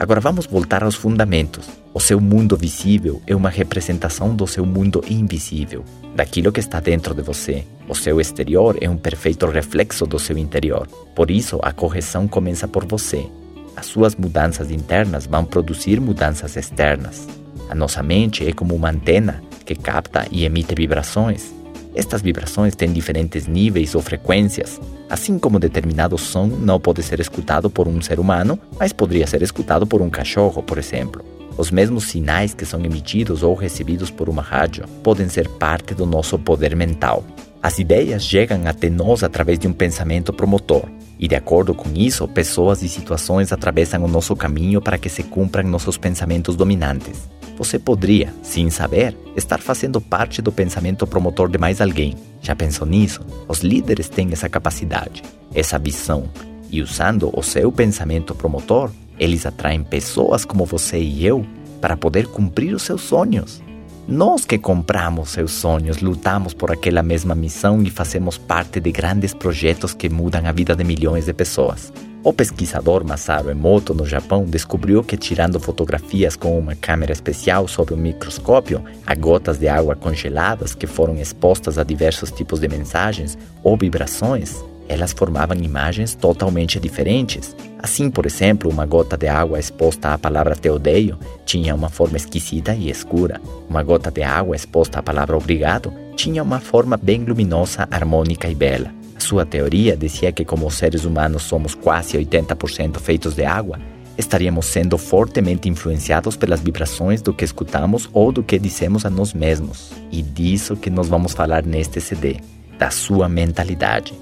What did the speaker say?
Agora vamos voltar aos fundamentos. O seu mundo visível é uma representação do seu mundo invisível, daquilo que está dentro de você. O seu exterior é um perfeito reflexo do seu interior. Por isso, a correção começa por você. As suas mudanças internas vão produzir mudanças externas. A nossa mente é como uma antena que capta e emite vibrações. Estas vibrações têm diferentes níveis ou frequências, assim como determinado som não pode ser escutado por um ser humano, mas poderia ser escutado por um cachorro, por exemplo. Os mesmos sinais que são emitidos ou recebidos por uma rádio podem ser parte do nosso poder mental. As ideias chegam até nós através de um pensamento promotor, e de acordo com isso, pessoas e situações atravessam o nosso caminho para que se cumpram nossos pensamentos dominantes. Você poderia, sem saber, estar fazendo parte do pensamento promotor de mais alguém. Já pensou nisso? Os líderes têm essa capacidade, essa visão, e usando o seu pensamento promotor, eles atraem pessoas como você e eu para poder cumprir os seus sonhos. Nós que compramos seus sonhos, lutamos por aquela mesma missão e fazemos parte de grandes projetos que mudam a vida de milhões de pessoas. O pesquisador Masaru Emoto, no Japão, descobriu que tirando fotografias com uma câmera especial sob um microscópio a gotas de água congeladas que foram expostas a diversos tipos de mensagens ou vibrações, elas formavam imagens totalmente diferentes. Assim, por exemplo, uma gota de água exposta à palavra te odeio tinha uma forma esquisita e escura. Uma gota de água exposta à palavra obrigado tinha uma forma bem luminosa, harmônica e bela. Sua teoria dizia que, como seres humanos somos quase 80% feitos de água, estaríamos sendo fortemente influenciados pelas vibrações do que escutamos ou do que dizemos a nós mesmos. E disso que nós vamos falar neste CD, da sua mentalidade.